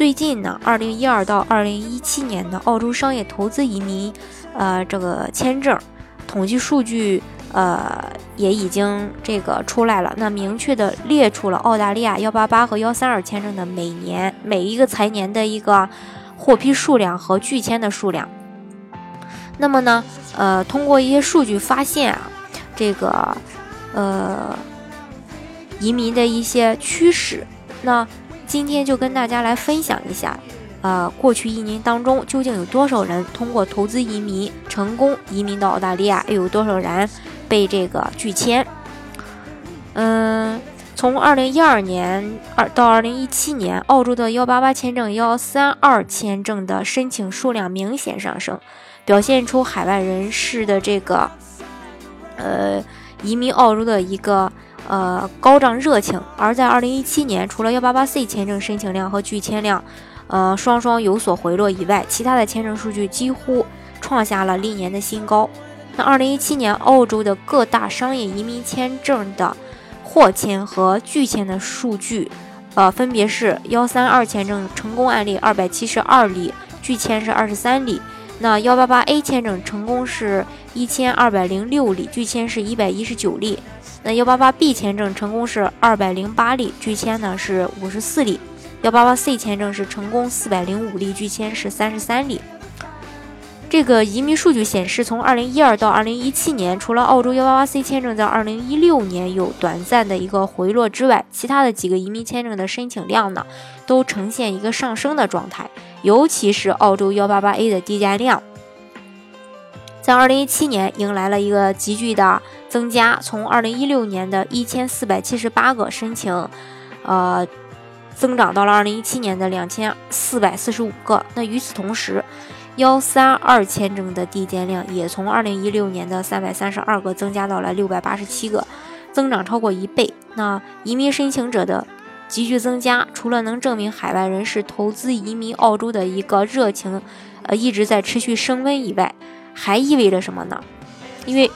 最近呢，二零一二到二零一七年的澳洲商业投资移民，呃，这个签证统计数据，呃，也已经这个出来了。那明确的列出了澳大利亚幺八八和幺三二签证的每年每一个财年的一个获批数量和拒签的数量。那么呢，呃，通过一些数据发现啊，这个呃移民的一些趋势，那。今天就跟大家来分享一下，呃，过去一年当中究竟有多少人通过投资移民成功移民到澳大利亚，又有多少人被这个拒签？嗯，从二零一二年二到二零一七年，澳洲的幺八八签证、幺三二签证的申请数量明显上升，表现出海外人士的这个呃移民澳洲的一个。呃，高涨热情。而在二零一七年，除了幺八八 C 签证申请量和拒签量，呃，双双有所回落以外，其他的签证数据几乎创下了历年的新高。那二零一七年，澳洲的各大商业移民签证的获签和拒签的数据，呃，分别是幺三二签证成功案例二百七十二例，拒签是二十三例。那幺八八 A 签证成功是一千二百零六例，拒签是一百一十九例。那幺八八 B 签证成功是二百零八例，拒签呢是五十四例。幺八八 C 签证是成功四百零五例，拒签是三十三例。这个移民数据显示，从二零一二到二零一七年，除了澳洲幺八八 C 签证在二零一六年有短暂的一个回落之外，其他的几个移民签证的申请量呢，都呈现一个上升的状态。尤其是澳洲幺八八 A 的递件量，在二零一七年迎来了一个急剧的。增加从二零一六年的一千四百七十八个申请，呃，增长到了二零一七年的两千四百四十五个。那与此同时，幺三二签证的递件量也从二零一六年的三百三十二个增加到了六百八十七个，增长超过一倍。那移民申请者的急剧增加，除了能证明海外人士投资移民澳洲的一个热情，呃，一直在持续升温以外，还意味着什么呢？因为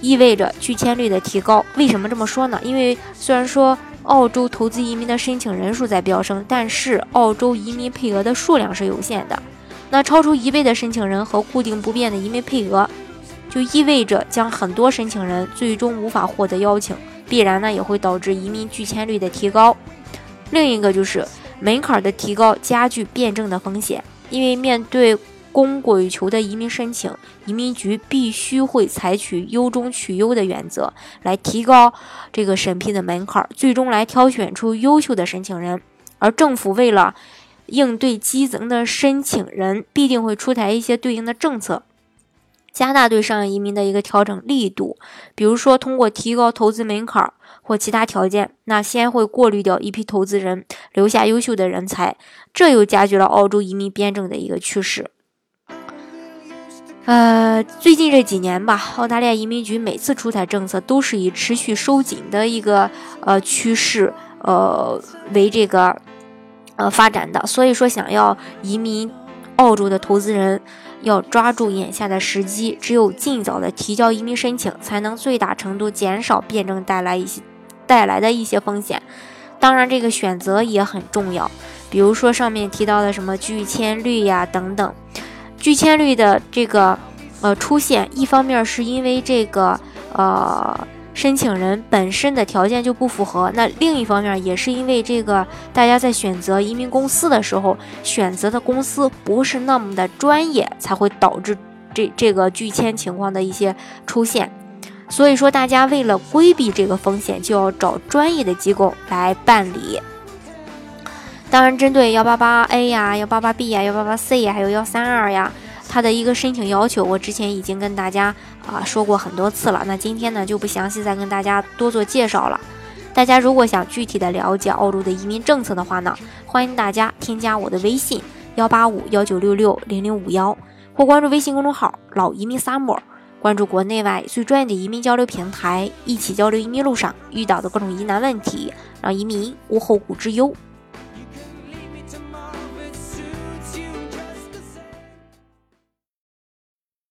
意味着拒签率的提高。为什么这么说呢？因为虽然说澳洲投资移民的申请人数在飙升，但是澳洲移民配额的数量是有限的。那超出一倍的申请人和固定不变的移民配额，就意味着将很多申请人最终无法获得邀请，必然呢也会导致移民拒签率的提高。另一个就是门槛的提高加剧变证的风险，因为面对。供过于求的移民申请，移民局必须会采取优中取优的原则，来提高这个审批的门槛，最终来挑选出优秀的申请人。而政府为了应对激增的申请人，必定会出台一些对应的政策，加大对商业移民的一个调整力度。比如说，通过提高投资门槛或其他条件，那先会过滤掉一批投资人，留下优秀的人才，这又加剧了澳洲移民编政的一个趋势。呃，最近这几年吧，澳大利亚移民局每次出台政策都是以持续收紧的一个呃趋势呃为这个呃发展的，所以说想要移民澳洲的投资人要抓住眼下的时机，只有尽早的提交移民申请，才能最大程度减少变证带来一些带来的一些风险。当然，这个选择也很重要，比如说上面提到的什么拒签率呀等等。拒签率的这个呃出现，一方面是因为这个呃申请人本身的条件就不符合，那另一方面也是因为这个大家在选择移民公司的时候，选择的公司不是那么的专业，才会导致这这个拒签情况的一些出现。所以说，大家为了规避这个风险，就要找专业的机构来办理。当然，针对幺八八 A 呀、幺八八 B 呀、幺八八 C 呀，还有幺三二呀，它的一个申请要求，我之前已经跟大家啊说过很多次了。那今天呢，就不详细再跟大家多做介绍了。大家如果想具体的了解澳洲的移民政策的话呢，欢迎大家添加我的微信幺八五幺九六六零零五幺，或关注微信公众号“老移民 summer”，关注国内外最专业的移民交流平台，一起交流移民路上遇到的各种疑难问题，让移民无后顾之忧。